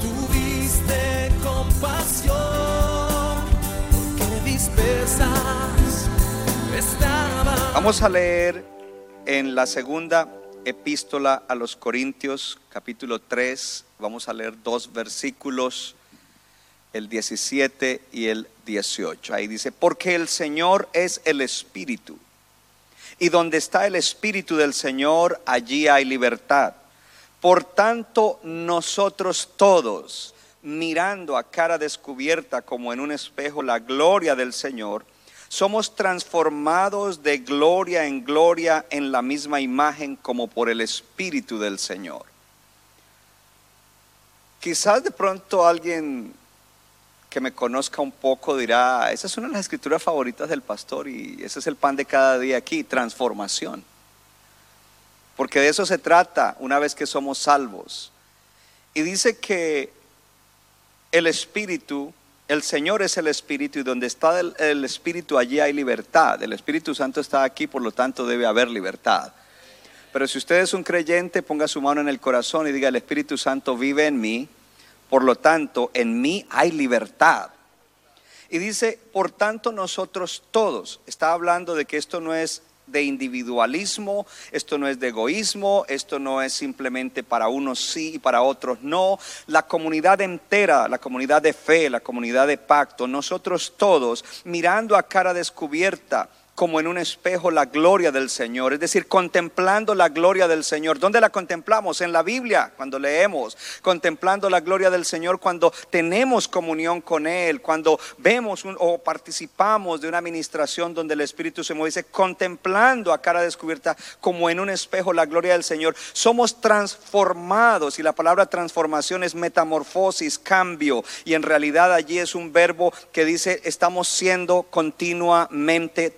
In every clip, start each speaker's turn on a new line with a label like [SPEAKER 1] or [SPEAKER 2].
[SPEAKER 1] tuviste compasión, porque.
[SPEAKER 2] Vamos a leer en la segunda epístola a los Corintios, capítulo 3, vamos a leer dos versículos, el 17 y el 18. Ahí dice, porque el Señor es el Espíritu, y donde está el Espíritu del Señor, allí hay libertad. Por tanto, nosotros todos, mirando a cara descubierta como en un espejo la gloria del Señor, somos transformados de gloria en gloria en la misma imagen como por el Espíritu del Señor. Quizás de pronto alguien que me conozca un poco dirá, esa es una de las escrituras favoritas del pastor y ese es el pan de cada día aquí, transformación. Porque de eso se trata una vez que somos salvos. Y dice que el Espíritu, el Señor es el Espíritu y donde está el, Espíritu allí hay libertad. El Espíritu Santo está aquí, por lo tanto debe haber libertad. Pero si usted es un creyente, ponga su mano en el corazón y diga, el Espíritu Santo vive en mí, por lo tanto, en mí hay libertad. Y dice, por tanto, nosotros todos, está hablando de que esto no es de individualismo, esto no es de egoísmo, esto no es simplemente para unos sí y para otros no. La comunidad entera, la comunidad de fe, la comunidad de pacto, nosotros todos mirando a cara descubierta como en un espejo la gloria del Señor, es decir, contemplando la gloria del Señor. ¿Dónde la contemplamos? En la Biblia, cuando leemos, contemplando la gloria del Señor, cuando tenemos comunión con Él, cuando vemos o participamos de una administración donde el Espíritu se mueve, dice, contemplando a cara descubierta como en un espejo la gloria del Señor. Somos transformados y la palabra transformación es metamorfosis, cambio, y en realidad allí es un verbo que dice, estamos siendo continuamente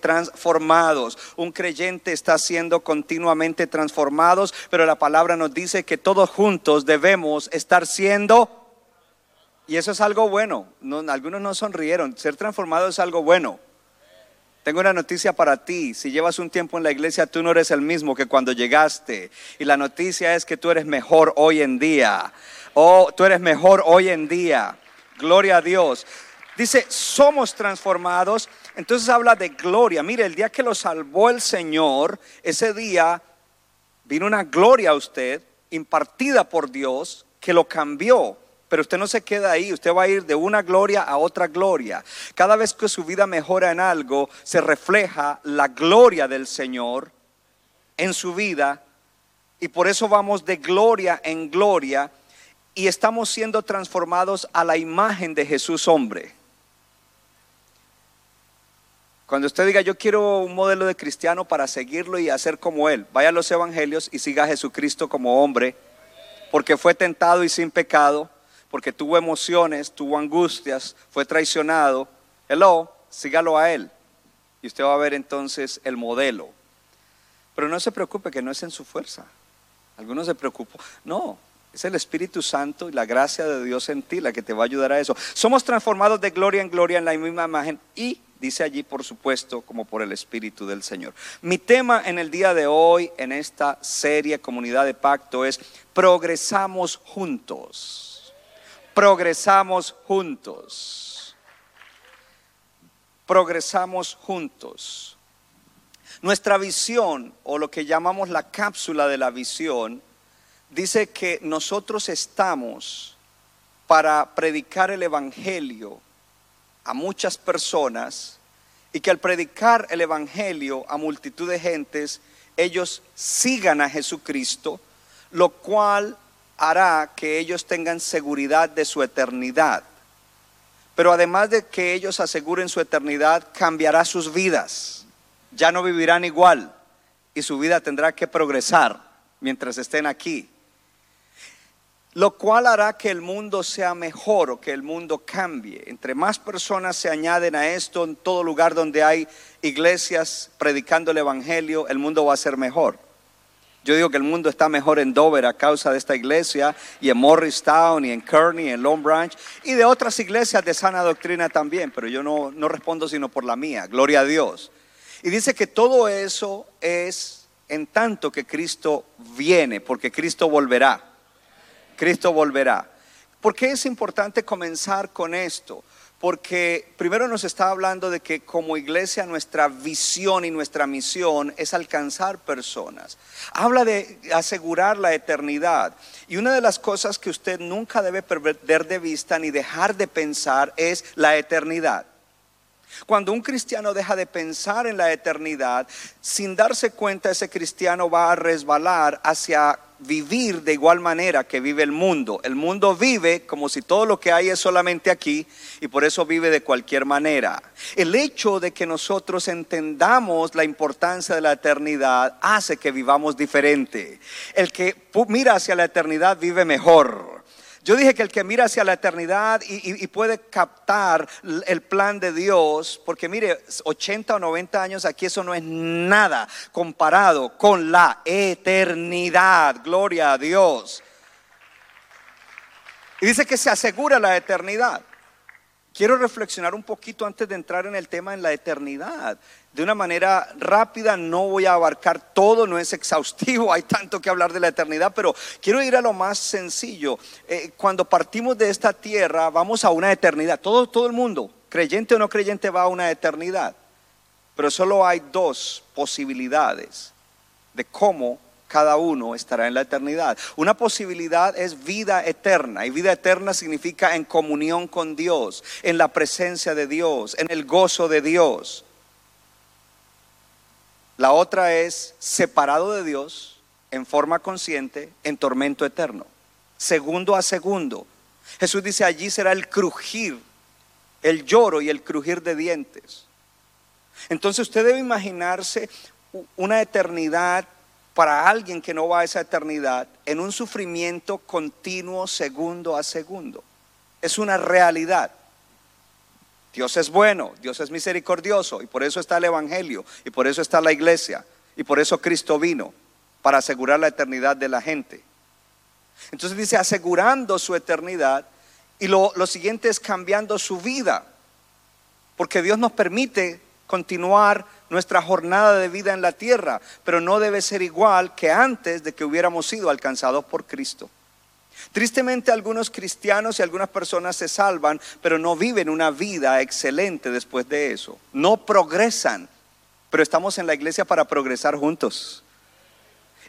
[SPEAKER 2] Un creyente está siendo continuamente transformados, pero la palabra nos dice que todos juntos debemos estar siendo y eso es algo bueno. No, algunos no sonrieron. Ser transformado es algo bueno. Tengo una noticia para ti. Si llevas un tiempo en la iglesia, tú no eres el mismo que cuando llegaste. Y la noticia es que tú eres mejor hoy en día. Oh, tú eres mejor hoy en día. Gloria a Dios. Dice, somos transformados. Entonces habla de gloria. Mire, el día que lo salvó el Señor, ese día vino una gloria a usted impartida por Dios que lo cambió. Pero usted no se queda ahí, usted va a ir de una gloria a otra gloria. Cada vez que su vida mejora en algo, se refleja la gloria del Señor en su vida. Y por eso vamos de gloria en gloria y estamos siendo transformados a la imagen de Jesús hombre. Cuando usted diga, yo quiero un modelo de cristiano para seguirlo y hacer como él, vaya a los evangelios y siga a Jesucristo como hombre, porque fue tentado y sin pecado, porque tuvo emociones, tuvo angustias, fue traicionado. Hello, sígalo a él. Y usted va a ver entonces el modelo. Pero no se preocupe que no es en su fuerza. Algunos se preocupan. No, es el Espíritu Santo y la gracia de Dios en ti la que te va a ayudar a eso. Somos transformados de gloria en gloria en la misma imagen y dice allí, por supuesto, como por el Espíritu del Señor. Mi tema en el día de hoy, en esta serie Comunidad de Pacto, es progresamos juntos. Progresamos juntos. Progresamos juntos. Nuestra visión, o lo que llamamos la cápsula de la visión, dice que nosotros estamos para predicar el Evangelio a muchas personas y que al predicar el Evangelio a multitud de gentes, ellos sigan a Jesucristo, lo cual hará que ellos tengan seguridad de su eternidad. Pero además de que ellos aseguren su eternidad, cambiará sus vidas. Ya no vivirán igual y su vida tendrá que progresar mientras estén aquí. Lo cual hará que el mundo sea mejor o que el mundo cambie. Entre más personas se añaden a esto, en todo lugar donde hay iglesias predicando el Evangelio, el mundo va a ser mejor. Yo digo que el mundo está mejor en Dover a causa de esta iglesia y en Morristown y en Kearney, en Long Branch y de otras iglesias de sana doctrina también, pero yo no, no respondo sino por la mía, gloria a Dios. Y dice que todo eso es en tanto que Cristo viene, porque Cristo volverá. Cristo volverá. ¿Por qué es importante comenzar con esto? Porque primero nos está hablando de que como iglesia nuestra visión y nuestra misión es alcanzar personas. Habla de asegurar la eternidad. Y una de las cosas que usted nunca debe perder de vista ni dejar de pensar es la eternidad. Cuando un cristiano deja de pensar en la eternidad, sin darse cuenta ese cristiano va a resbalar hacia vivir de igual manera que vive el mundo. El mundo vive como si todo lo que hay es solamente aquí y por eso vive de cualquier manera. El hecho de que nosotros entendamos la importancia de la eternidad hace que vivamos diferente. El que mira hacia la eternidad vive mejor. Yo dije que el que mira hacia la eternidad y, puede captar el plan de Dios, porque mire, 80 o 90 años aquí eso no es nada comparado con la eternidad. Gloria a Dios. Y dice que se asegura la eternidad. Quiero reflexionar un poquito antes de entrar en el tema en la eternidad de una manera rápida, no voy a abarcar todo, no es exhaustivo, hay tanto que hablar de la eternidad, pero quiero ir a lo más sencillo. Eh, cuando partimos de esta tierra, vamos a una eternidad. Todo, todo el mundo, creyente o no creyente, va a una eternidad. Pero solo hay dos posibilidades de cómo cada uno estará en la eternidad. Una posibilidad es vida eterna, y vida eterna significa en comunión con Dios, en la presencia de Dios, en el gozo de Dios. La otra es separado de Dios en forma consciente en tormento eterno, segundo a segundo. Jesús dice, allí será el crujir, el lloro y el crujir de dientes. Entonces usted debe imaginarse una eternidad para alguien que no va a esa eternidad en un sufrimiento continuo segundo a segundo. Es una realidad. Dios es bueno, Dios es misericordioso y por eso está el Evangelio y por eso está la iglesia y por eso Cristo vino para asegurar la eternidad de la gente. Entonces dice asegurando su eternidad y lo, lo siguiente es cambiando su vida, porque Dios nos permite continuar nuestra jornada de vida en la tierra, pero no debe ser igual que antes de que hubiéramos sido alcanzados por Cristo. Tristemente algunos cristianos y algunas personas se salvan, pero no viven una vida excelente después de eso. No progresan, pero estamos en la iglesia para progresar juntos.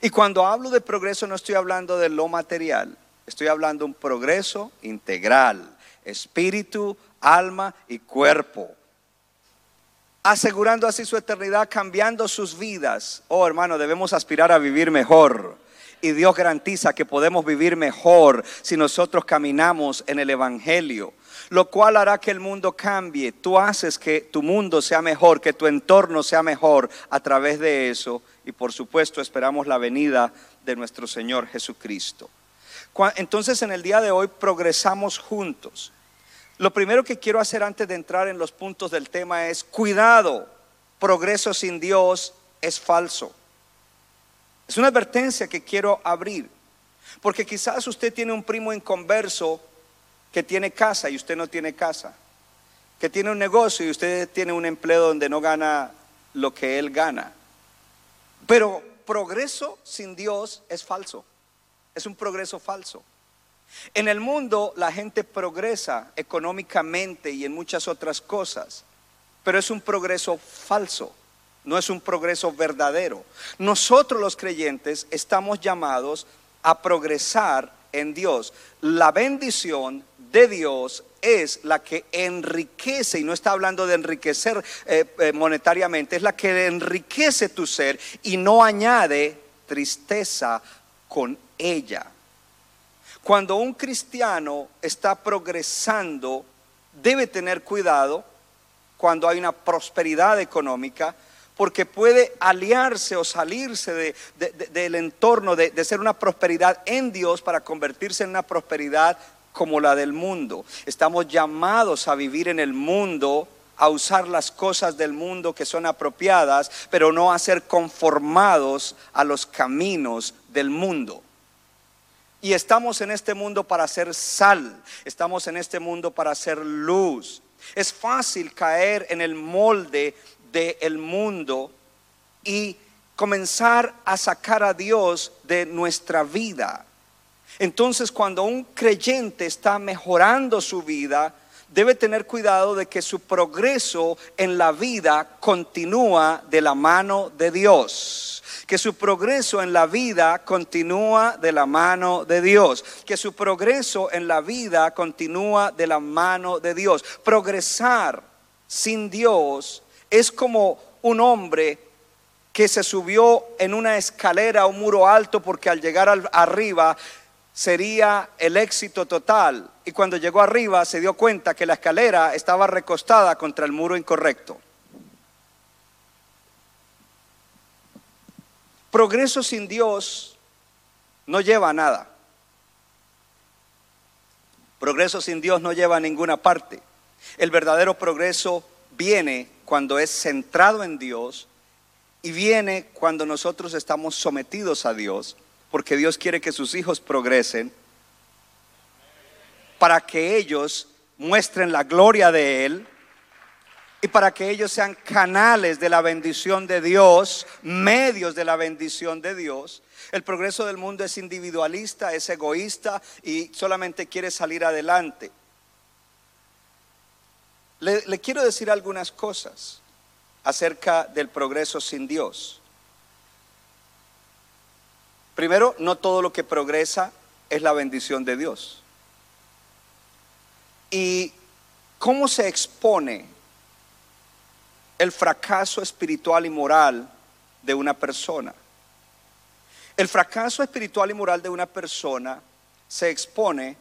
[SPEAKER 2] Y cuando hablo de progreso no estoy hablando de lo material, estoy hablando de un progreso integral, espíritu, alma y cuerpo. Asegurando así su eternidad, cambiando sus vidas. Oh hermano, debemos aspirar a vivir mejor y Dios garantiza que podemos vivir mejor si nosotros caminamos en el Evangelio, lo cual hará que el mundo cambie. Tú haces que tu mundo sea mejor, que tu entorno sea mejor a través de eso y por supuesto esperamos la venida de nuestro Señor Jesucristo. Entonces en el día de hoy progresamos juntos. Lo primero que quiero hacer antes de entrar en los puntos del tema es cuidado, progreso sin Dios es falso. Es una advertencia que quiero abrir, porque quizás usted tiene un primo inconverso que tiene casa y usted no tiene casa, que tiene un negocio y usted tiene un empleo donde no gana lo que él gana. Pero progreso sin Dios es falso, es un progreso falso. En el mundo la gente progresa económicamente y en muchas otras cosas, pero es un progreso falso no es un progreso verdadero. Nosotros los creyentes estamos llamados a progresar en Dios. La bendición de Dios es la que enriquece, y no está hablando de enriquecer eh, eh, monetariamente, es la que enriquece tu ser y no añade tristeza con ella. Cuando un cristiano está progresando, debe tener cuidado cuando hay una prosperidad económica, porque puede aliarse o salirse de- de- de- del entorno de ser una prosperidad en Dios para convertirse en una prosperidad como la del mundo. Estamos llamados a vivir en el mundo, a usar las cosas del mundo que son apropiadas, pero no a ser conformados a los caminos del mundo. Y estamos en este mundo para ser sal, estamos en este mundo para ser luz. Es fácil caer en el molde del mundo y comenzar a sacar a Dios de nuestra vida. Entonces cuando un creyente está mejorando su vida, debe tener cuidado de que su progreso en la vida continúa de la mano de Dios. Que su progreso en la vida continúa de la mano de Dios. Que su progreso en la vida continúa de la mano de Dios. Progresar sin Dios es como un hombre que se subió en una escalera a un muro alto porque al llegar arriba sería el éxito total. Y cuando llegó arriba se dio cuenta que la escalera estaba recostada contra el muro incorrecto. Progreso sin Dios no lleva a nada. Progreso sin Dios no lleva a ninguna parte. El verdadero progreso viene cuando es centrado en Dios y viene cuando nosotros estamos sometidos a Dios, porque Dios quiere que sus hijos progresen para que ellos muestren la gloria de Él y para que ellos sean canales de la bendición de Dios, medios de la bendición de Dios. El progreso del mundo es individualista, es egoísta y solamente quiere salir adelante. Le, quiero decir algunas cosas acerca del progreso sin Dios. Primero, no todo lo que progresa es la bendición de Dios. ¿Y cómo se expone el fracaso espiritual y moral de una persona? El fracaso espiritual y moral de una persona se expone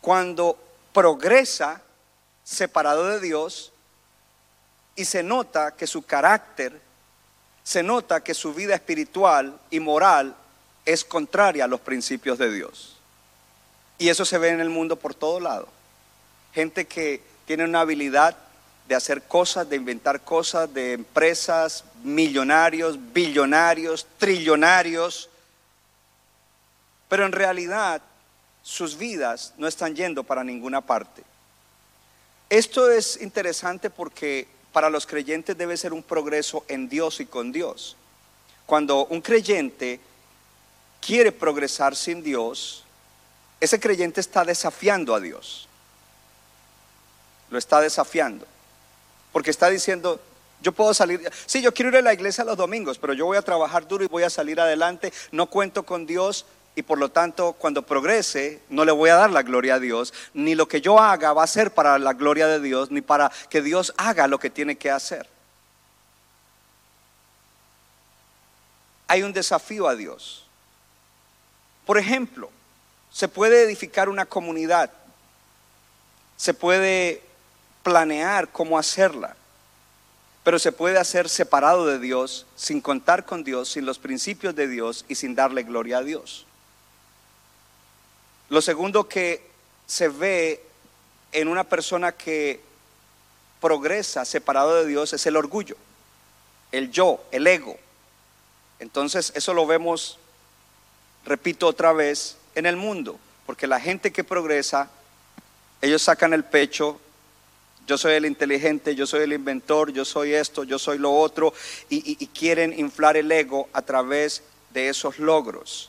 [SPEAKER 2] cuando progresa separado de Dios y se nota que su carácter, se nota que su vida espiritual y moral es contraria a los principios de Dios. Y eso se ve en el mundo por todo lado. Gente que tiene una habilidad de hacer cosas, de inventar cosas, de empresas, millonarios, billonarios, trillonarios, pero en realidad sus vidas no están yendo para ninguna parte. Esto es interesante porque para los creyentes debe ser un progreso en Dios y con Dios. Cuando un creyente quiere progresar sin Dios, ese creyente está desafiando a Dios. Lo está desafiando. Porque está diciendo, yo puedo salir, sí, yo quiero ir a la iglesia los domingos, pero yo voy a trabajar duro y voy a salir adelante, no cuento con Dios y por lo tanto cuando progrese no le voy a dar la gloria a Dios, ni lo que yo haga va a ser para la gloria de Dios, ni para que Dios haga lo que tiene que hacer. Hay un desafío a Dios. Por ejemplo, se puede edificar una comunidad, se puede planear cómo hacerla, pero se puede hacer separado de Dios, sin contar con Dios, sin los principios de Dios y sin darle gloria a Dios. Lo segundo que se ve en una persona que progresa separado de Dios es el orgullo, el yo, el ego. Entonces eso lo vemos, repito otra vez, en el mundo, porque la gente que progresa, ellos sacan el pecho, yo soy el inteligente, yo soy el inventor, yo soy esto, yo soy lo otro, y, quieren inflar el ego a través de esos logros.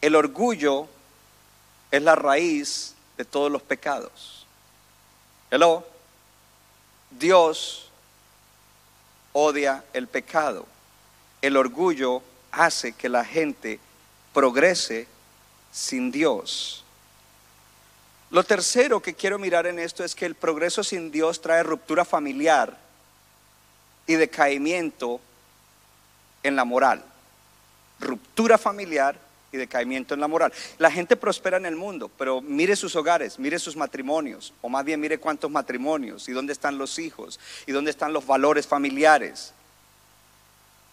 [SPEAKER 2] El orgullo es la raíz de todos los pecados. Hello. Dios odia el pecado. El orgullo hace que la gente progrese sin Dios. Lo tercero que quiero mirar en esto es que el progreso sin Dios trae ruptura familiar y decaimiento en la moral. Ruptura familiar y decaimiento en la moral. La gente prospera en el mundo, pero mire sus hogares, mire sus matrimonios, o más bien mire cuántos matrimonios y dónde están los hijos y dónde están los valores familiares.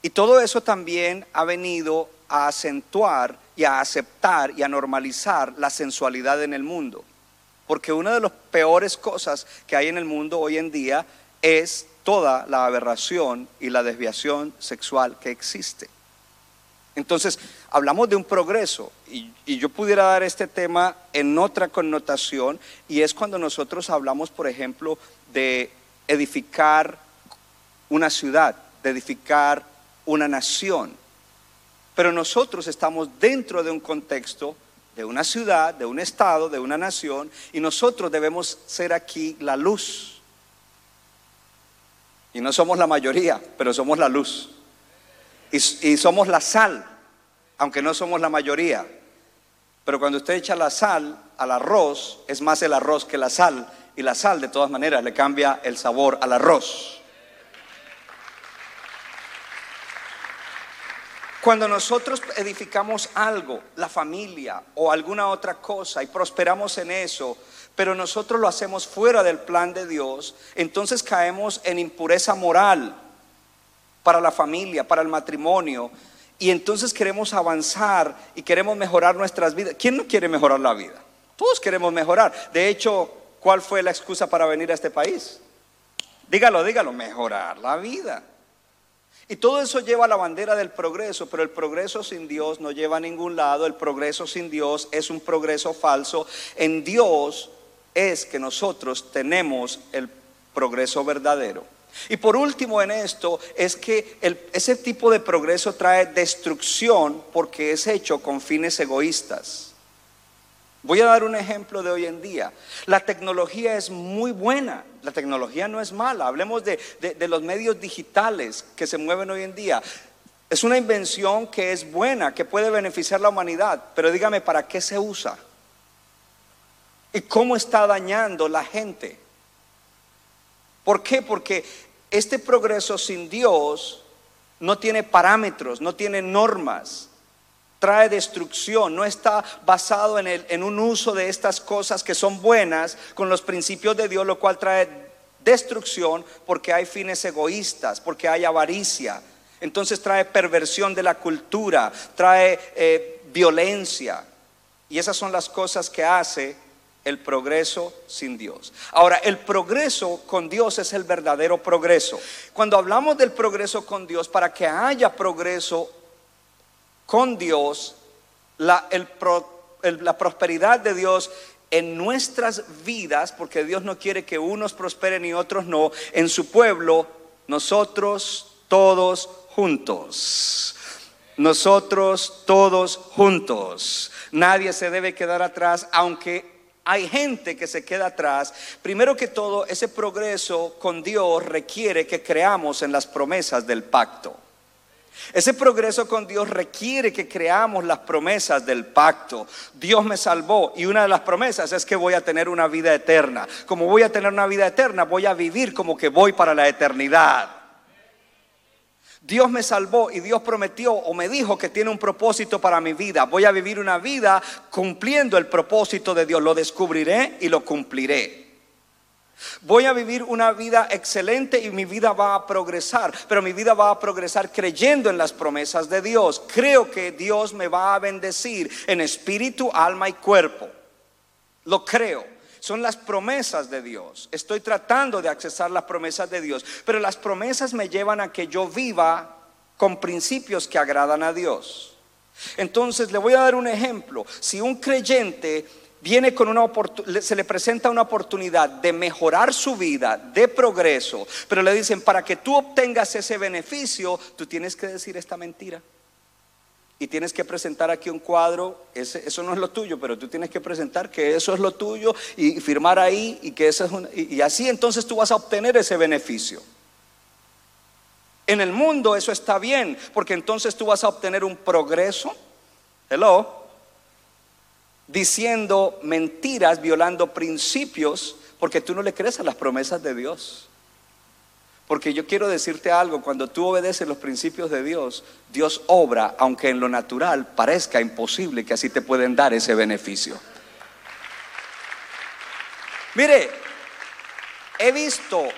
[SPEAKER 2] Y todo eso también ha venido a acentuar y a aceptar y a normalizar la sensualidad en el mundo. Porque una de las peores cosas que hay en el mundo hoy en día es toda la aberración y la desviación sexual que existe. Entonces, hablamos de un progreso y, yo pudiera dar este tema en otra connotación y es cuando nosotros hablamos, por ejemplo, de edificar una ciudad, de edificar una nación. Pero nosotros estamos dentro de un contexto de una ciudad, de un estado, de una nación y nosotros debemos ser aquí la luz. Y no somos la mayoría, pero somos la luz. Y, y, somos la sal, aunque no somos la mayoría. Pero cuando usted echa la sal al arroz, es más el arroz que la sal. Y la sal, de todas maneras, le cambia el sabor al arroz. Cuando nosotros edificamos algo, la familia o alguna otra cosa, y prosperamos en eso, pero nosotros lo hacemos fuera del plan de Dios, entonces caemos en impureza moral para la familia, para el matrimonio, y entonces queremos avanzar y queremos mejorar nuestras vidas. ¿Quién no quiere mejorar la vida? Todos queremos mejorar. De hecho, ¿cuál fue la excusa para venir a este país? Dígalo, dígalo, mejorar la vida. Y todo eso lleva a la bandera del progreso, pero el progreso sin Dios no lleva a ningún lado, el progreso sin Dios es un progreso falso. En Dios es que nosotros tenemos el progreso verdadero. Y por último en esto es que ese tipo de progreso trae destrucción porque es hecho con fines egoístas. Voy a dar un ejemplo de hoy en día. La tecnología es muy buena, la tecnología no es mala. Hablemos de, los medios digitales que se mueven hoy en día. Es una invención que es buena, que puede beneficiar la humanidad, pero dígame, ¿para qué se usa? ¿Y cómo está dañando la gente? ¿Por qué? Porque este progreso sin Dios no tiene parámetros, no tiene normas trae destrucción, no está basado en, el, en un uso de estas cosas que son buenas con los principios de Dios, lo cual trae destrucción porque hay fines egoístas, porque hay avaricia. Entonces trae perversión de la cultura, trae eh, violencia. Y esas son las cosas que hace el progreso sin Dios. Ahora, el progreso con Dios es el verdadero progreso. Cuando hablamos del progreso con Dios, para que haya progreso con Dios, la, la prosperidad de Dios en nuestras vidas, porque Dios no quiere que unos prosperen y otros no, en su pueblo, nosotros todos juntos. Nosotros todos juntos. Nadie se debe quedar atrás, aunque hay gente que se queda atrás. Primero que todo, ese progreso con Dios requiere que creamos en las promesas del pacto. Ese progreso con Dios requiere que creamos las promesas del pacto. Dios me salvó y una de las promesas es que voy a tener una vida eterna. Como voy a tener una vida eterna, voy a vivir como que voy para la eternidad. Dios me salvó y Dios prometió o me dijo que tiene un propósito para mi vida. Voy a vivir una vida cumpliendo el propósito de Dios. Lo descubriré y lo cumpliré. Voy a vivir una vida excelente y mi vida va a progresar, pero mi vida va a progresar creyendo en las promesas de Dios. Creo que Dios me va a bendecir en espíritu, alma y cuerpo. Lo creo. Son las promesas de Dios. Estoy tratando de accesar las promesas de Dios, pero las promesas me llevan a que yo viva con principios que agradan a Dios. Entonces le voy a dar un ejemplo. Si un creyente viene con una se le presenta una oportunidad de mejorar su vida, de progreso, pero le dicen, para que tú obtengas ese beneficio, tú tienes que decir esta mentira. Y tienes que presentar aquí un cuadro, ese, eso no es lo tuyo, pero tú tienes que presentar que eso es lo tuyo y firmar ahí y que eso es un, y, y así entonces tú vas a obtener ese beneficio. En el mundo eso está bien, porque entonces tú vas a obtener un progreso. Hello diciendo mentiras, violando principios, porque tú no le crees a las promesas de Dios. Porque yo quiero decirte algo, cuando tú obedeces los principios de Dios, Dios obra, aunque en lo natural parezca imposible que así te pueden dar ese beneficio. Mire, he visto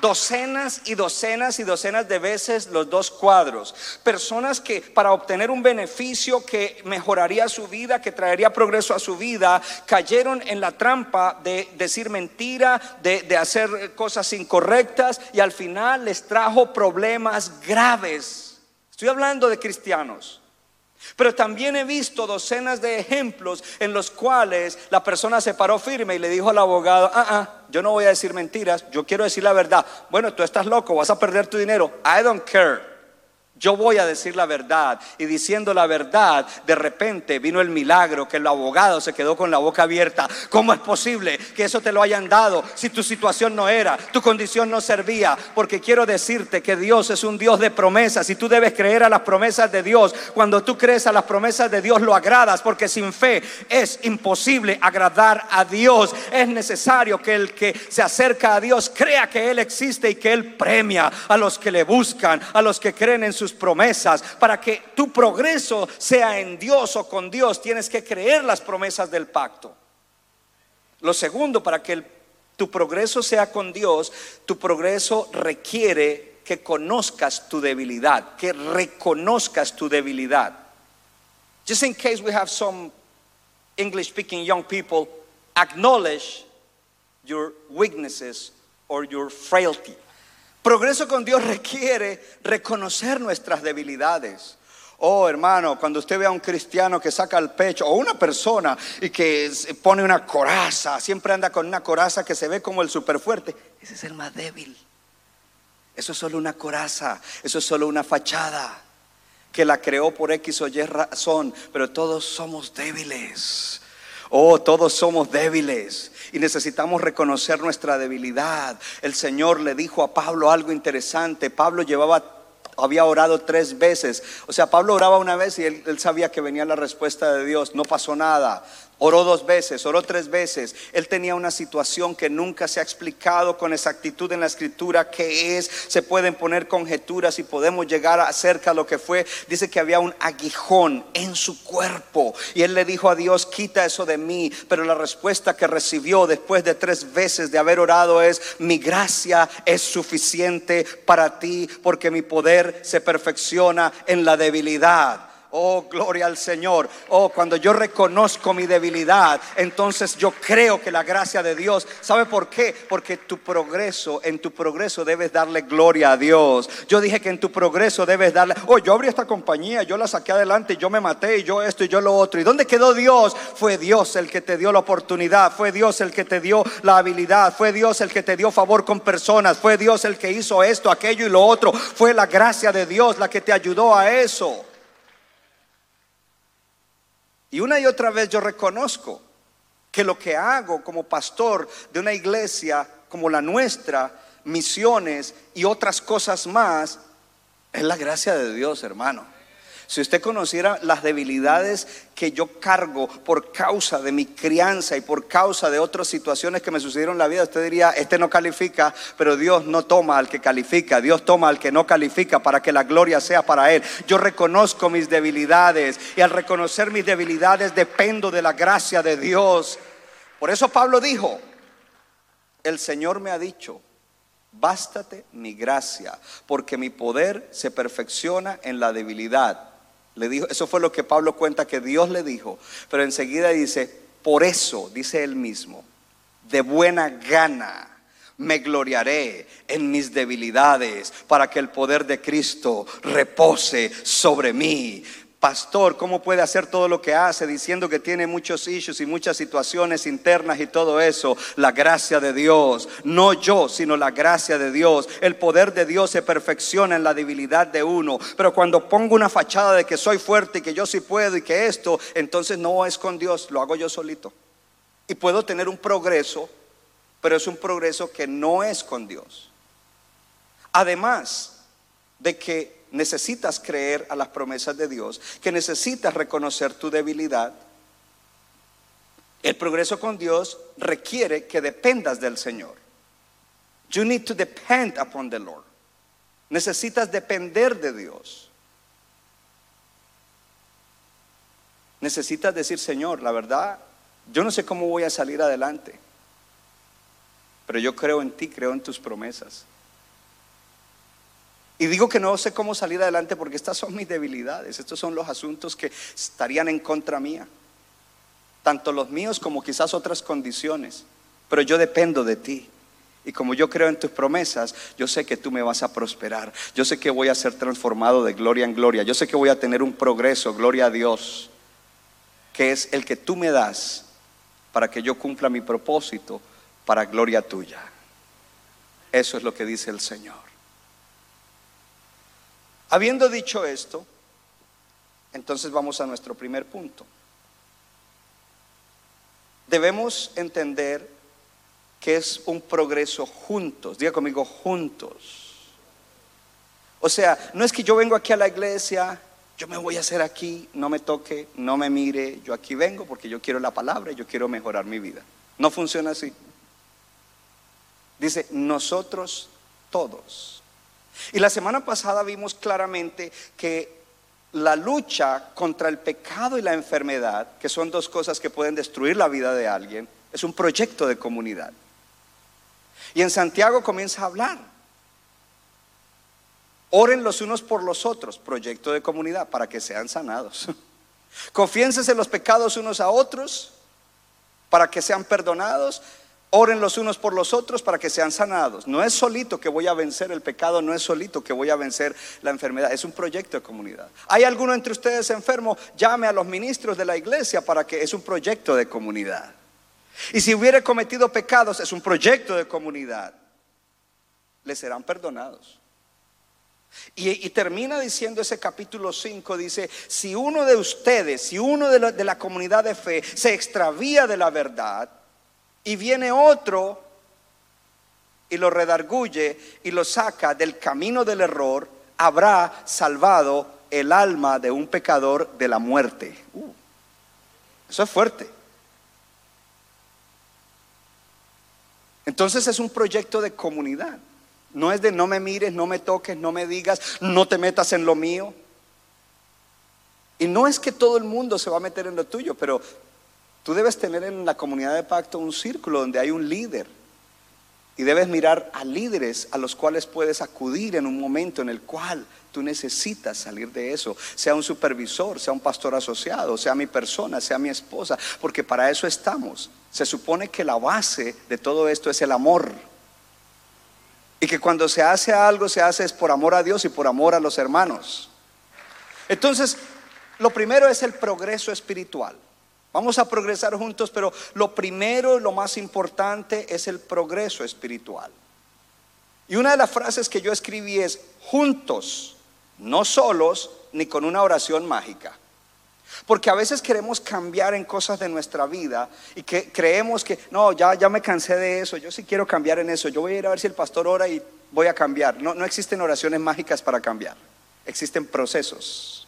[SPEAKER 2] docenas y docenas y docenas de veces los dos cuadros. Personas que para obtener un beneficio que mejoraría su vida, que traería progreso a su vida, cayeron en la trampa de decir mentira, de, de hacer cosas incorrectas y al final les trajo problemas graves. Estoy hablando de cristianos. Pero también he visto docenas de ejemplos en los cuales la persona se paró firme y le dijo al abogado, ah, ah, yo no voy a decir mentiras, yo quiero decir la verdad. Bueno, tú estás loco, vas a perder tu dinero. I don't care. Yo voy a decir la verdad. Y diciendo la verdad, de repente vino el milagro que el abogado se quedó con la boca abierta. ¿Cómo es posible que eso te lo hayan dado si tu situación no era, tu condición no servía? Porque quiero decirte que Dios es un Dios de promesas y tú debes creer a las promesas de Dios. Cuando tú crees a las promesas de Dios lo agradas porque sin fe es imposible agradar a Dios. Es necesario que el que se acerca a Dios crea que Él existe y que Él premia a los que le buscan, a los que creen en su promesas. Para que tu progreso sea en Dios o con Dios, tienes que creer las promesas del pacto. Lo segundo, para que tu progreso sea con Dios, tu progreso requiere que conozcas tu debilidad, que reconozcas tu debilidad. Just in case we have some English speaking young people, acknowledge your weaknesses or your frailty. Progreso con Dios requiere reconocer nuestras debilidades. Oh, hermano, cuando usted ve a un cristiano que saca el pecho o una persona y que pone una coraza, siempre anda con una coraza que se ve como el super fuerte, ese es el más débil. Eso es solo una coraza, eso es solo una fachada que la creó por X o Y razón, pero todos somos débiles. Oh, todos somos débiles y necesitamos reconocer nuestra debilidad. El Señor le dijo a Pablo algo interesante. Pablo llevaba había orado tres veces. O sea, Pablo oraba una vez y él, él, sabía que venía la respuesta de Dios. No pasó nada. Oró dos veces, oró tres veces. Él tenía una situación que nunca se ha explicado con exactitud en la escritura qué es. Se pueden poner conjeturas y podemos llegar acerca de lo que fue. Dice que había un aguijón en su cuerpo. Y él le dijo a Dios, quita eso de mí. Pero la respuesta que recibió después de tres veces de haber orado es, mi gracia es suficiente para ti porque mi poder se perfecciona en la debilidad. Oh, gloria al Señor. Oh, cuando yo reconozco mi debilidad, entonces yo creo que la gracia de Dios, ¿sabe por qué? Porque tu progreso, en tu progreso debes darle gloria a Dios. Yo dije que en tu progreso debes darle, oh, yo abrí esta compañía, yo la saqué adelante, yo me maté, y yo esto y yo lo otro. ¿Y dónde quedó Dios? Fue Dios el que te dio la oportunidad, fue Dios el que te dio la habilidad, fue Dios el que te dio favor con personas, fue Dios el que hizo esto, aquello y lo otro. Fue la gracia de Dios la que te ayudó a eso. Y una y otra vez yo reconozco que lo que hago como pastor de una iglesia como la nuestra, misiones y otras cosas más, es la gracia de Dios, hermano. Si usted conociera las debilidades que yo cargo por causa de mi crianza y por causa de otras situaciones que me sucedieron en la vida, usted diría, este no califica, pero Dios no toma al que califica, Dios toma al que no califica para que la gloria sea para Él. Yo reconozco mis debilidades y al reconocer mis debilidades dependo de la gracia de Dios. Por eso Pablo dijo, el Señor me ha dicho, bástate mi gracia, porque mi poder se perfecciona en la debilidad. Le dijo, eso fue lo que Pablo cuenta que Dios le dijo, pero enseguida dice, por eso, dice él mismo, de buena gana me gloriaré en mis debilidades para que el poder de Cristo repose sobre mí pastor, ¿cómo puede hacer todo lo que hace diciendo que tiene muchos issues y muchas situaciones internas y todo eso? La gracia de Dios, no yo, sino la gracia de Dios. El poder de Dios se perfecciona en la debilidad de uno. Pero cuando pongo una fachada de que soy fuerte y que yo sí puedo y que esto, entonces no es con Dios, lo hago yo solito. Y puedo tener un progreso, pero es un progreso que no es con Dios. Además de que necesitas creer a las promesas de Dios, que necesitas reconocer tu debilidad. El progreso con Dios requiere que dependas del Señor. You need to depend upon the Lord. Necesitas depender de Dios. Necesitas decir, Señor, la verdad, yo no sé cómo voy a salir adelante, pero yo creo en ti, creo en tus promesas. Y digo que no sé cómo salir adelante porque estas son mis debilidades, estos son los asuntos que estarían en contra mía, tanto los míos como quizás otras condiciones, pero yo dependo de ti. Y como yo creo en tus promesas, yo sé que tú me vas a prosperar. Yo sé que voy a ser transformado de gloria en gloria. Yo sé que voy a tener un progreso, gloria a Dios, que es el que tú me das para que yo cumpla mi propósito para gloria tuya. Eso es lo que dice el Señor. Habiendo dicho esto, entonces vamos a nuestro primer punto. Debemos entender que es un progreso juntos. Diga conmigo, juntos. O sea, no es que yo vengo aquí a la iglesia, yo me voy a hacer aquí, no me toque, no me mire, yo aquí vengo porque yo quiero la palabra yo quiero mejorar mi vida. No funciona así. Dice, nosotros todos. Y la semana pasada vimos claramente que la lucha contra el pecado y la enfermedad, que son dos cosas que pueden destruir la vida de alguien, es un proyecto de comunidad. Y en Santiago comienza a hablar. Oren los unos por los otros, proyecto de comunidad, para que sean sanados. Confiénsense en los pecados unos a otros, para que sean perdonados. Oren los unos por los otros para que sean sanados. No es solito que voy a vencer el pecado, no es solito que voy a vencer la enfermedad, es un proyecto de comunidad. ¿Hay alguno entre ustedes enfermo? Llame a los ministros de la iglesia para que es un proyecto de comunidad. Y si hubiere cometido pecados, es un proyecto de comunidad. Le serán perdonados. Y, termina diciendo ese capítulo 5, dice, si uno de ustedes, si uno de la, de la comunidad de fe se extravía de la verdad, y viene otro y lo redarguye y lo saca del camino del error, habrá salvado el alma de un pecador de la muerte. Uh, eso es fuerte. Entonces es un proyecto de comunidad. No es de no me mires, no me toques, no me digas, no te metas en lo mío. Y no es que todo el mundo se va a meter en lo tuyo, pero Tú debes tener en la comunidad de pacto un círculo donde hay un líder. Y debes mirar a líderes a los cuales puedes acudir en un momento en el cual tú necesitas salir de eso. Sea un supervisor, sea un pastor asociado, sea mi persona, sea mi esposa. Porque para eso estamos. Se supone que la base de todo esto es el amor. Y que cuando se hace algo, se hace es por amor a Dios y por amor a los hermanos. Entonces, lo primero es el progreso espiritual. Vamos a progresar juntos, pero lo primero, lo más importante es el progreso espiritual. Y una de las frases que yo escribí es, juntos, no solos, ni con una oración mágica. Porque a veces queremos cambiar en cosas de nuestra vida y que creemos que, no, ya, ya me cansé de eso, yo sí quiero cambiar en eso, yo voy a ir a ver si el pastor ora y voy a cambiar. No, no existen oraciones mágicas para cambiar, existen procesos.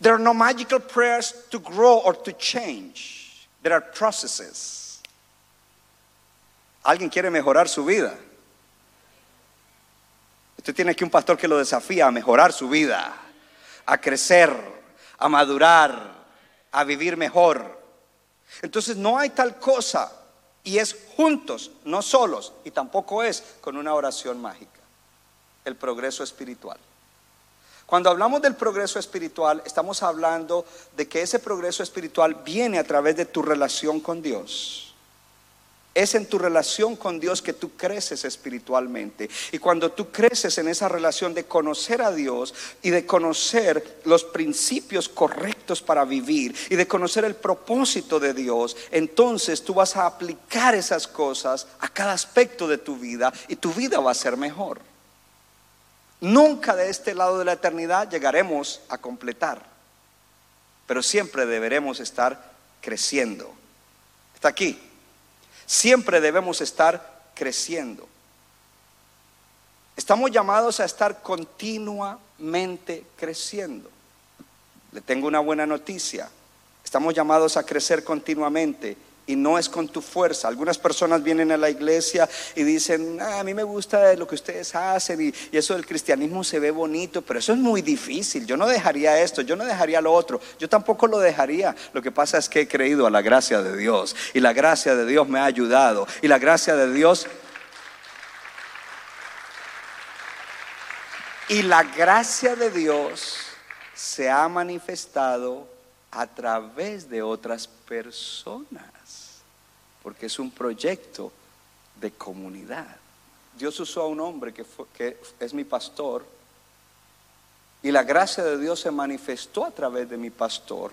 [SPEAKER 2] There are no magical prayers to grow or to change. There are processes. ¿Alguien quiere mejorar su vida? Usted tiene aquí un pastor que lo desafía a mejorar su vida, a crecer, a madurar, a vivir mejor. Entonces no hay tal cosa y es juntos, no solos, y tampoco es con una oración mágica, el progreso espiritual. Cuando hablamos del progreso espiritual, estamos hablando de que ese progreso espiritual viene a través de tu relación con Dios. Es en tu relación con Dios que tú creces espiritualmente. Y cuando tú creces en esa relación de conocer a Dios y de conocer los principios correctos para vivir y de conocer el propósito de Dios, entonces tú vas a aplicar esas cosas a cada aspecto de tu vida y tu vida va a ser mejor. Nunca de este lado de la eternidad llegaremos a completar, pero siempre deberemos estar creciendo. Está aquí. Siempre debemos estar creciendo. Estamos llamados a estar continuamente creciendo. Le tengo una buena noticia. Estamos llamados a crecer continuamente y no es con tu fuerza. Algunas personas vienen a la iglesia y dicen, ah, a mí me gusta lo que ustedes hacen y, y, eso del cristianismo se ve bonito, pero eso es muy difícil. Yo no dejaría esto, yo no dejaría lo otro, yo tampoco lo dejaría. Lo que pasa es que he creído a la gracia de Dios y la gracia de Dios me ha ayudado y la gracia de Dios... Y la gracia de Dios se ha manifestado a través de otras personas, porque es un proyecto de comunidad. Dios usó a un hombre que, fue- que es mi pastor y la gracia de Dios se manifestó a través de mi pastor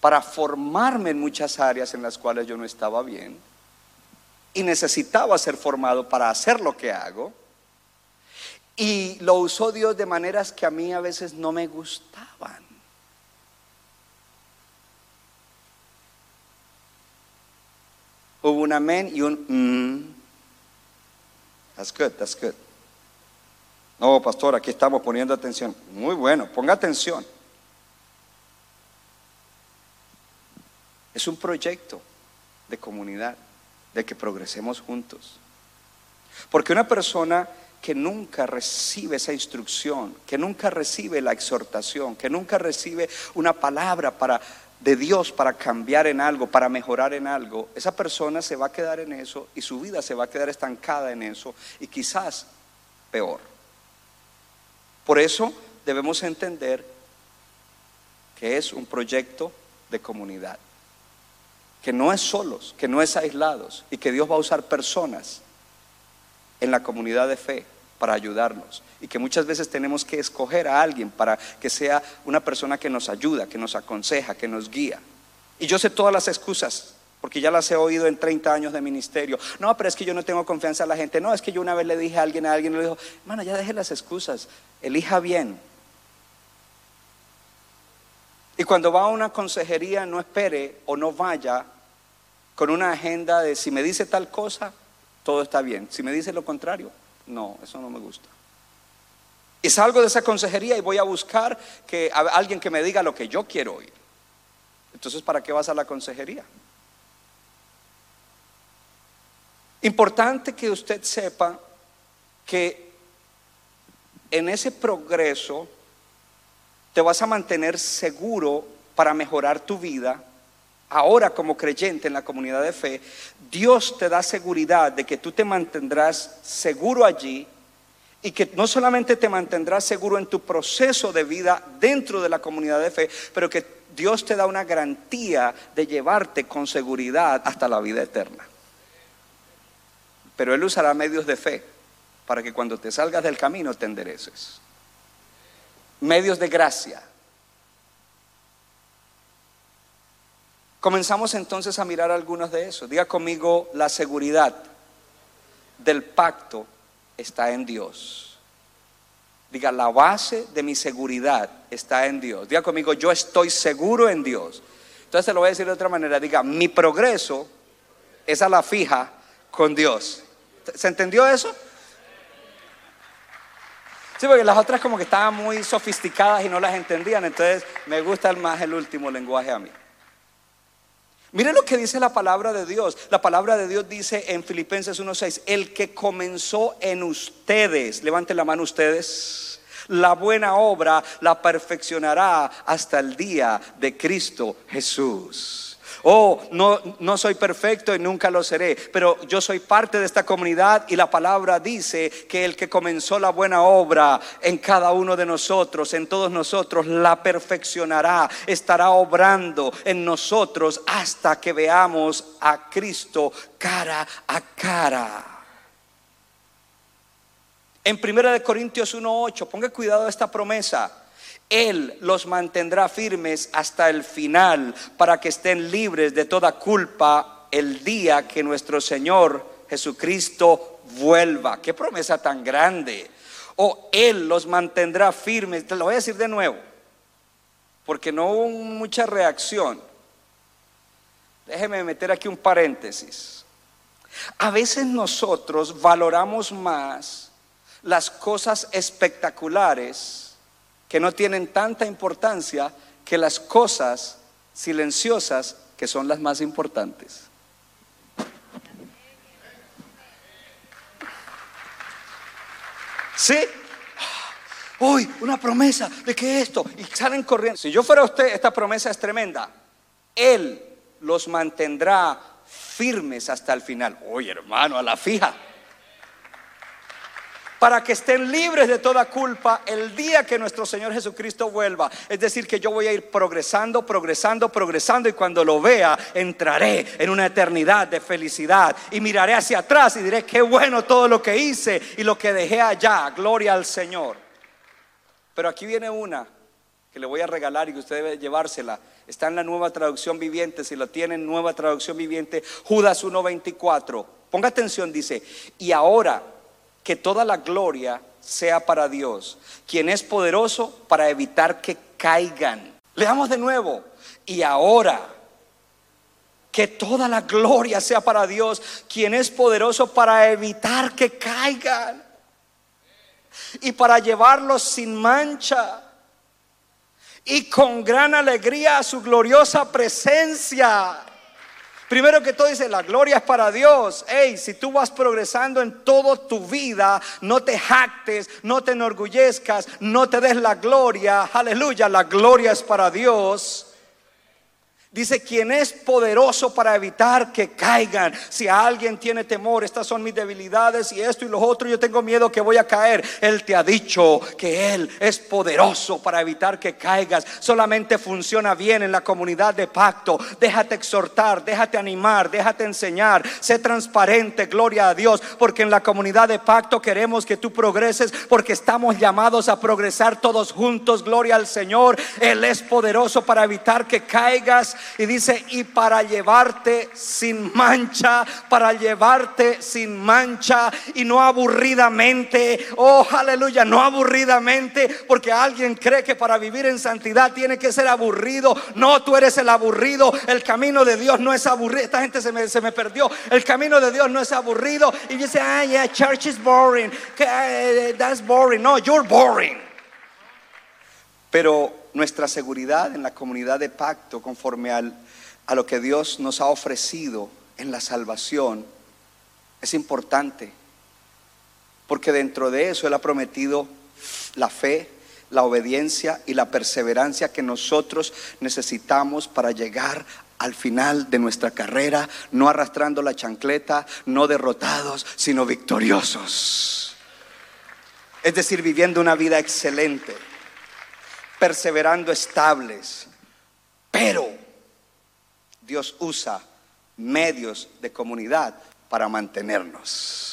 [SPEAKER 2] para formarme en muchas áreas en las cuales yo no estaba bien y necesitaba ser formado para hacer lo que hago. Y lo usó Dios de maneras que a mí a veces no me gustaban. Hubo un amén y un mm. That's good, that's good. No, pastor, aquí estamos poniendo atención. Muy bueno, ponga atención. Es un proyecto de comunidad, de que progresemos juntos. Porque una persona que nunca recibe esa instrucción, que nunca recibe la exhortación, que nunca recibe una palabra para de Dios para cambiar en algo, para mejorar en algo, esa persona se va a quedar en eso y su vida se va a quedar estancada en eso y quizás peor. Por eso debemos entender que es un proyecto de comunidad, que no es solos, que no es aislados y que Dios va a usar personas en la comunidad de fe para ayudarnos y que muchas veces tenemos que escoger a alguien para que sea una persona que nos ayuda, que nos aconseja, que nos guía. Y yo sé todas las excusas, porque ya las he oído en 30 años de ministerio. No, pero es que yo no tengo confianza en la gente. No, es que yo una vez le dije a alguien, a alguien le dijo, hermano, ya deje las excusas, elija bien. Y cuando va a una consejería, no espere o no vaya con una agenda de si me dice tal cosa, todo está bien. Si me dice lo contrario, no, eso no me gusta. Y salgo de esa consejería y voy a buscar que a- alguien que me diga lo que yo quiero oír. Entonces, ¿para qué vas a la consejería? Importante que usted sepa que en ese progreso te vas a mantener seguro para mejorar tu vida. Ahora como creyente en la comunidad de fe, Dios te da seguridad de que tú te mantendrás seguro allí y que no solamente te mantendrás seguro en tu proceso de vida dentro de la comunidad de fe, pero que Dios te da una garantía de llevarte con seguridad hasta la vida eterna. Pero Él usará medios de fe para que cuando te salgas del camino te endereces. Medios de gracia. Comenzamos entonces a mirar algunos de esos. Diga conmigo, la seguridad del pacto está en Dios. Diga, la base de mi seguridad está en Dios. Diga conmigo, yo estoy seguro en Dios. Entonces te lo voy a decir de otra manera. Diga, mi progreso es a la fija con Dios. ¿Se entendió eso? Sí, porque las otras como que estaban muy sofisticadas y no las entendían. Entonces me gusta más el último lenguaje a mí. Mire lo que dice la palabra de Dios. La palabra de Dios dice en Filipenses 1:6, el que comenzó en ustedes, levanten la mano ustedes, la buena obra la perfeccionará hasta el día de Cristo Jesús. Oh, no, no soy perfecto y nunca lo seré, pero yo soy parte de esta comunidad y la palabra dice que el que comenzó la buena obra en cada uno de nosotros, en todos nosotros, la perfeccionará, estará obrando en nosotros hasta que veamos a Cristo cara a cara. En 1 Corintios 1:8, ponga cuidado a esta promesa. Él los mantendrá firmes hasta el final para que estén libres de toda culpa el día que nuestro Señor Jesucristo vuelva. Qué promesa tan grande. O Él los mantendrá firmes. Te lo voy a decir de nuevo, porque no hubo mucha reacción. Déjeme meter aquí un paréntesis. A veces nosotros valoramos más las cosas espectaculares que no tienen tanta importancia que las cosas silenciosas que son las más importantes. ¿Sí? Uy, una promesa de que esto, y salen corriendo. Si yo fuera usted, esta promesa es tremenda. Él los mantendrá firmes hasta el final. Oye, hermano, a la fija. Para que estén libres de toda culpa el día que nuestro Señor Jesucristo vuelva. Es decir, que yo voy a ir progresando, progresando, progresando y cuando lo vea entraré en una eternidad de felicidad y miraré hacia atrás y diré, qué bueno todo lo que hice y lo que dejé allá. Gloria al Señor. Pero aquí viene una que le voy a regalar y que usted debe llevársela. Está en la nueva traducción viviente, si lo tienen, nueva traducción viviente, Judas 1.24. Ponga atención, dice, y ahora que toda la gloria sea para Dios, quien es poderoso para evitar que caigan. Leamos de nuevo, y ahora que toda la gloria sea para Dios, quien es poderoso para evitar que caigan y para llevarlos sin mancha y con gran alegría a su gloriosa presencia. Primero que todo dice, la gloria es para Dios. Hey, si tú vas progresando en toda tu vida, no te jactes, no te enorgullezcas, no te des la gloria. Aleluya, la gloria es para Dios. Dice, quien es poderoso para evitar que caigan. Si alguien tiene temor, estas son mis debilidades y esto y lo otro, yo tengo miedo que voy a caer. Él te ha dicho que Él es poderoso para evitar que caigas. Solamente funciona bien en la comunidad de pacto. Déjate exhortar, déjate animar, déjate enseñar. Sé transparente, gloria a Dios. Porque en la comunidad de pacto queremos que tú progreses porque estamos llamados a progresar todos juntos, gloria al Señor. Él es poderoso para evitar que caigas y dice, y para llevarte sin mancha, para llevarte sin mancha y no aburridamente, oh aleluya, no aburridamente, porque alguien cree que para vivir en santidad tiene que ser aburrido. No, tú eres el aburrido, el camino de Dios no es aburrido. Esta gente se me, se me perdió, el camino de Dios no es aburrido. Y dice, ah, yeah, church is boring, eh, that's boring. No, you're boring. Pero nuestra seguridad en la comunidad de pacto conforme al, a lo que Dios nos ha ofrecido en la salvación es importante. Porque dentro de eso Él ha prometido la fe, la obediencia y la perseverancia que nosotros necesitamos para llegar al final de nuestra carrera, no arrastrando la chancleta, no derrotados, sino victoriosos. Es decir, viviendo una vida excelente perseverando estables. Pero Dios usa medios de comunidad para mantenernos.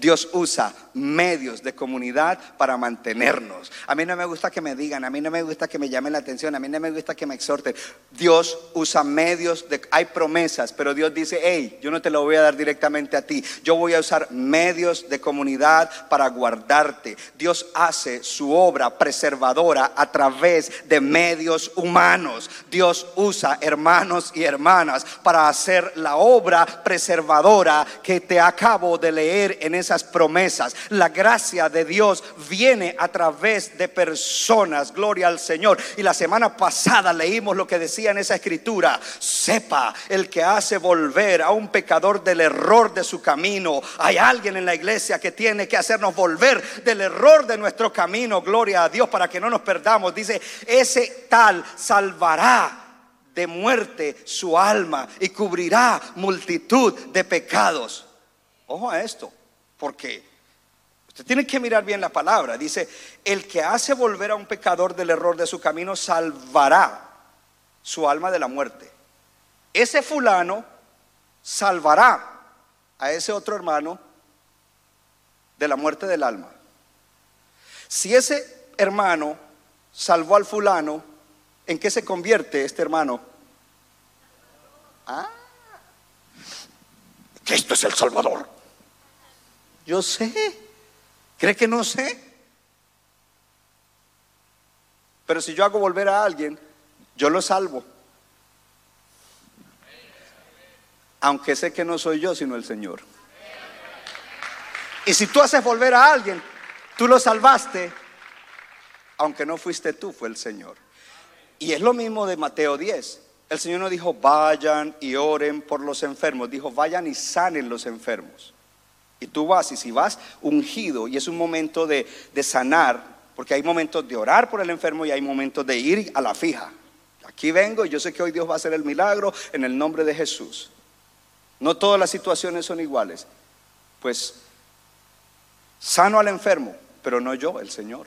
[SPEAKER 2] Dios usa medios de comunidad para mantenernos. A mí no me gusta que me digan, a mí no me gusta que me llamen la atención, a mí no me gusta que me exhorten. Dios usa medios de, hay promesas, pero Dios dice, hey, yo no te lo voy a dar directamente a ti, yo voy a usar medios de comunidad para guardarte. Dios hace su obra preservadora a través de medios humanos. Dios usa hermanos y hermanas para hacer la obra preservadora que te acabo de leer en esas promesas. La gracia de Dios viene a través de personas, gloria al Señor. Y la semana pasada leímos lo que decía en esa escritura, sepa el que hace volver a un pecador del error de su camino. Hay alguien en la iglesia que tiene que hacernos volver del error de nuestro camino, gloria a Dios, para que no nos perdamos. Dice, ese tal salvará de muerte su alma y cubrirá multitud de pecados. Ojo a esto, porque Usted tiene que mirar bien la palabra. Dice, el que hace volver a un pecador del error de su camino salvará su alma de la muerte. Ese fulano salvará a ese otro hermano de la muerte del alma. Si ese hermano salvó al fulano, ¿en qué se convierte este hermano? Ah, Cristo es el Salvador. Yo sé. ¿Cree que no sé? Pero si yo hago volver a alguien, yo lo salvo. Aunque sé que no soy yo, sino el Señor. Y si tú haces volver a alguien, tú lo salvaste, aunque no fuiste tú, fue el Señor. Y es lo mismo de Mateo 10. El Señor no dijo, vayan y oren por los enfermos, dijo, vayan y sanen los enfermos. Y tú vas, y si vas ungido, y es un momento de, sanar, porque hay momentos de orar por el enfermo y hay momentos de ir a la fija. Aquí vengo y yo sé que hoy Dios va a hacer el milagro en el nombre de Jesús. No todas las situaciones son iguales. Pues Sano al enfermo, pero no yo, el Señor.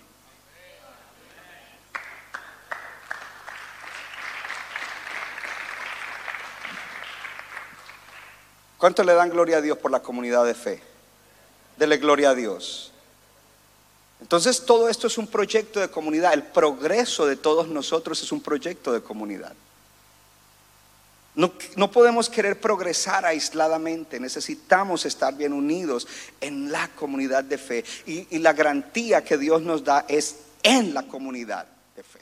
[SPEAKER 2] ¿Cuánto le dan gloria a Dios por la comunidad de fe? Dele gloria a Dios. Entonces todo esto es un proyecto de comunidad. El progreso de todos nosotros es un proyecto de comunidad. No, no, podemos querer progresar aisladamente, necesitamos estar bien unidos en la comunidad de fe. Y, y la garantía que Dios nos da es en la comunidad de fe.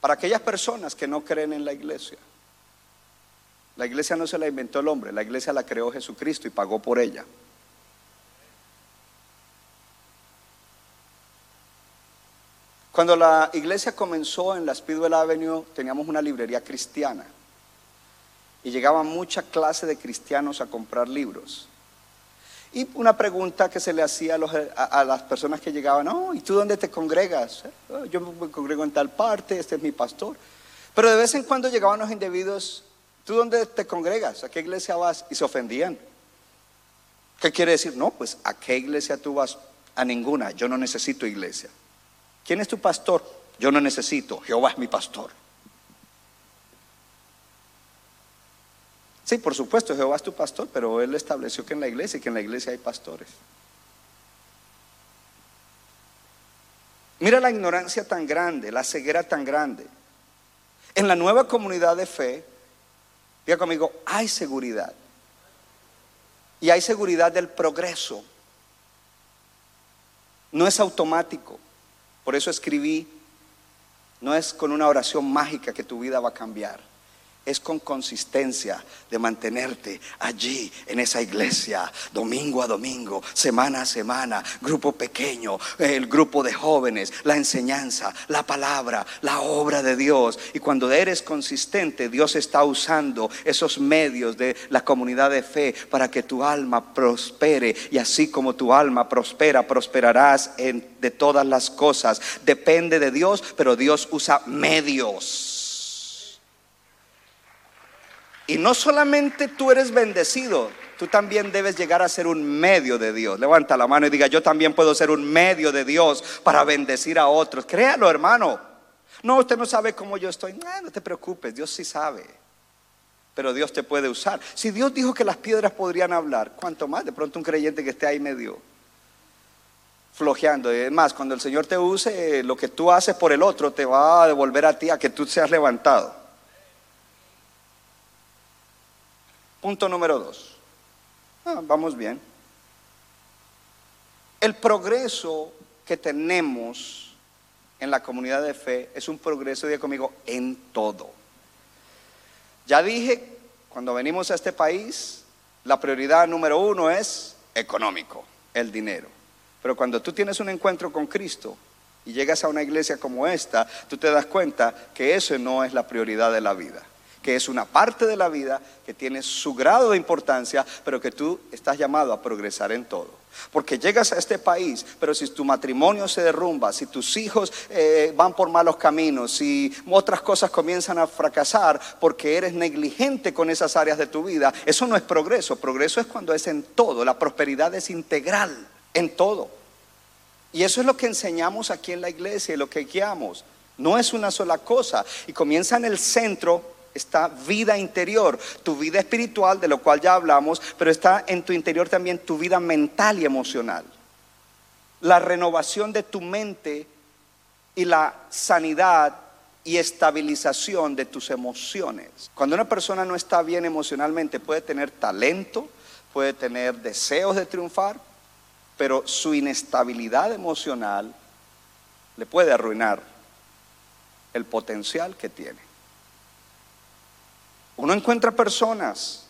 [SPEAKER 2] Para aquellas personas que no creen en la iglesia, la iglesia no se la inventó el hombre, la iglesia la creó Jesucristo y pagó por ella. Cuando la iglesia comenzó en la Speedwell Avenue, teníamos una librería cristiana y llegaban mucha clase de cristianos a comprar libros. Y una pregunta que se le hacía a, las personas que llegaban, oh, ¿y tú dónde te congregas? Oh, yo me congrego en tal parte, este es mi pastor. Pero de vez en cuando llegaban los individuos, ¿tú dónde te congregas? ¿A qué iglesia vas? Y se ofendían. ¿Qué quiere decir? No, pues ¿a qué iglesia tú vas? A ninguna, yo no necesito iglesia. ¿Quién es tu pastor? Yo no necesito, Jehová es mi pastor. Sí, por supuesto, Jehová es tu pastor, pero Él estableció que en la iglesia y que en la iglesia hay pastores. Mira la ignorancia tan grande, la ceguera tan grande. En la nueva comunidad de fe, diga conmigo, hay seguridad. Y hay seguridad del progreso. No es automático. Por eso escribí, no es con una oración mágica que tu vida va a cambiar es con consistencia de mantenerte allí en esa iglesia, domingo a domingo, semana a semana, grupo pequeño, el grupo de jóvenes, la enseñanza, la palabra, la obra de Dios. Y cuando eres consistente, Dios está usando esos medios de la comunidad de fe para que tu alma prospere. Y así como tu alma prospera, prosperarás en, de todas las cosas. Depende de Dios, pero Dios usa medios. Y no solamente tú eres bendecido, tú también debes llegar a ser un medio de Dios. Levanta la mano y diga, yo también puedo ser un medio de Dios para bendecir a otros. Créalo, hermano. No, usted no sabe cómo yo estoy. No, te preocupes, Dios sí sabe. Pero Dios te puede usar. Si Dios dijo que las piedras podrían hablar, ¿cuánto más? De pronto un creyente que esté ahí medio flojeando. Es más, cuando el Señor te use, lo que tú haces por el otro te va a devolver a ti a que tú seas levantado. Punto número dos. Ah, vamos bien. El progreso que tenemos en la comunidad de fe es un progreso, diga conmigo, en todo. Ya dije, cuando venimos a este país, la prioridad número uno es económico, el dinero. Pero cuando tú tienes un encuentro con Cristo y llegas a una iglesia como esta, tú te das cuenta que eso no es la prioridad de la vida que es una parte de la vida que tiene su grado de importancia, pero que tú estás llamado a progresar en todo. Porque llegas a este país, pero si tu matrimonio se derrumba, si tus hijos eh, van por malos caminos, si otras cosas comienzan a fracasar porque eres negligente con esas áreas de tu vida, eso no es progreso. Progreso es cuando es en todo. La prosperidad es integral, en todo. Y eso es lo que enseñamos aquí en la iglesia y lo que guiamos. No es una sola cosa. Y comienza en el centro esta vida interior, tu vida espiritual, de lo cual ya hablamos, pero está en tu interior también tu vida mental y emocional. La renovación de tu mente y la sanidad y estabilización de tus emociones. Cuando una persona no está bien emocionalmente, puede tener talento, puede tener deseos de triunfar, pero su inestabilidad emocional le puede arruinar el potencial que tiene. Uno encuentra personas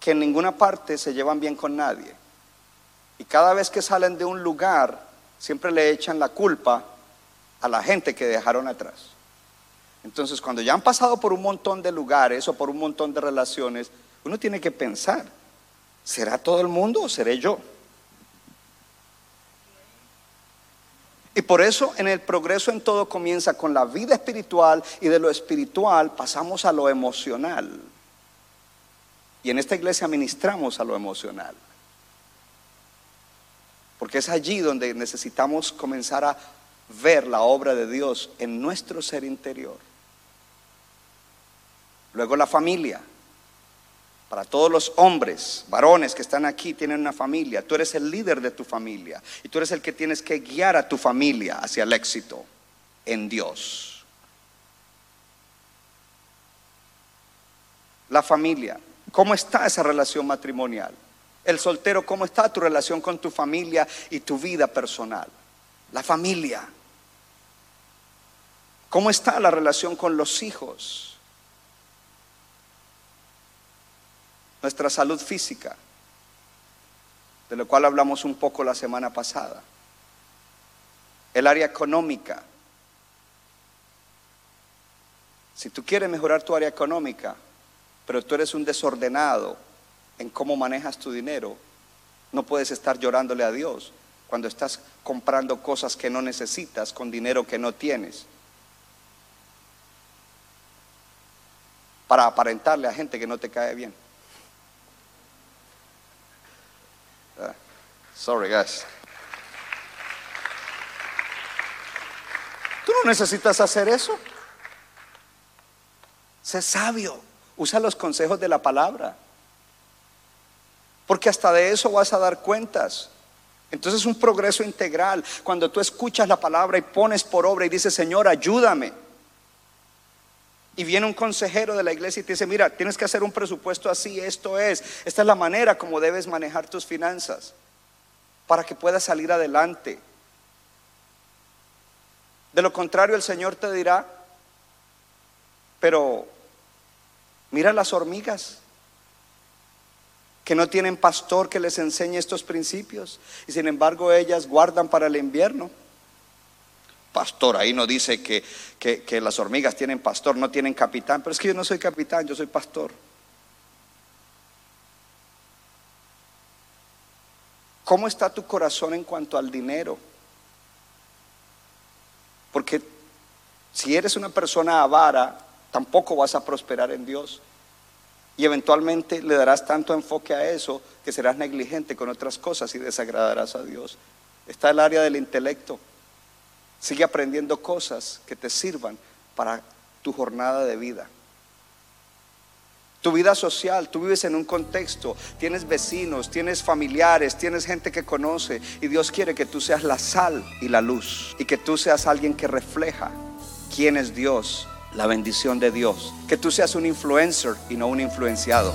[SPEAKER 2] que en ninguna parte se llevan bien con nadie. Y cada vez que salen de un lugar, siempre le echan la culpa a la gente que dejaron atrás. Entonces, cuando ya han pasado por un montón de lugares o por un montón de relaciones, uno tiene que pensar, ¿será todo el mundo o seré yo? Y por eso en el progreso en todo comienza con la vida espiritual y de lo espiritual pasamos a lo emocional. Y en esta iglesia ministramos a lo emocional. Porque es allí donde necesitamos comenzar a ver la obra de Dios en nuestro ser interior. Luego la familia. Para todos los hombres, varones que están aquí, tienen una familia. Tú eres el líder de tu familia. Y tú eres el que tienes que guiar a tu familia hacia el éxito en Dios. La familia. ¿Cómo está esa relación matrimonial? El soltero, ¿cómo está tu relación con tu familia y tu vida personal? La familia. ¿Cómo está la relación con los hijos? Nuestra salud física, de lo cual hablamos un poco la semana pasada. El área económica. Si tú quieres mejorar tu área económica, pero tú eres un desordenado en cómo manejas tu dinero, no puedes estar llorándole a Dios cuando estás comprando cosas que no necesitas con dinero que no tienes. Para aparentarle a gente que no te cae bien. Sorry, guys. Tú no necesitas hacer eso. Sé sabio. Usa los consejos de la palabra. Porque hasta de eso vas a dar cuentas. Entonces es un progreso integral. Cuando tú escuchas la palabra y pones por obra y dices, Señor, ayúdame. Y viene un consejero de la iglesia y te dice, mira, tienes que hacer un presupuesto así, esto es, esta es la manera como debes manejar tus finanzas para que puedas salir adelante. De lo contrario, el Señor te dirá, pero mira las hormigas que no tienen pastor que les enseñe estos principios y sin embargo ellas guardan para el invierno. Pastor, ahí no dice que, que, las hormigas tienen pastor, no tienen capitán, pero es que yo no soy capitán, yo soy pastor. ¿Cómo está tu corazón en cuanto al dinero? Porque si eres una persona avara, tampoco vas a prosperar en Dios. Y eventualmente le darás tanto enfoque a eso que serás negligente con otras cosas y desagradarás a Dios. Está el área del intelecto. Sigue aprendiendo cosas que te sirvan para tu jornada de vida. Tu vida social, tú vives en un contexto, tienes vecinos, tienes familiares, tienes gente que conoce y Dios quiere que tú seas la sal y la luz y que tú seas alguien que refleja quién es Dios la bendición de Dios. Que tú seas un influencer y no un influenciado.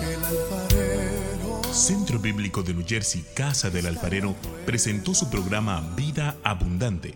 [SPEAKER 3] Centro Bíblico de New Jersey, Casa del Alfarero, presentó su programa Vida Abundante.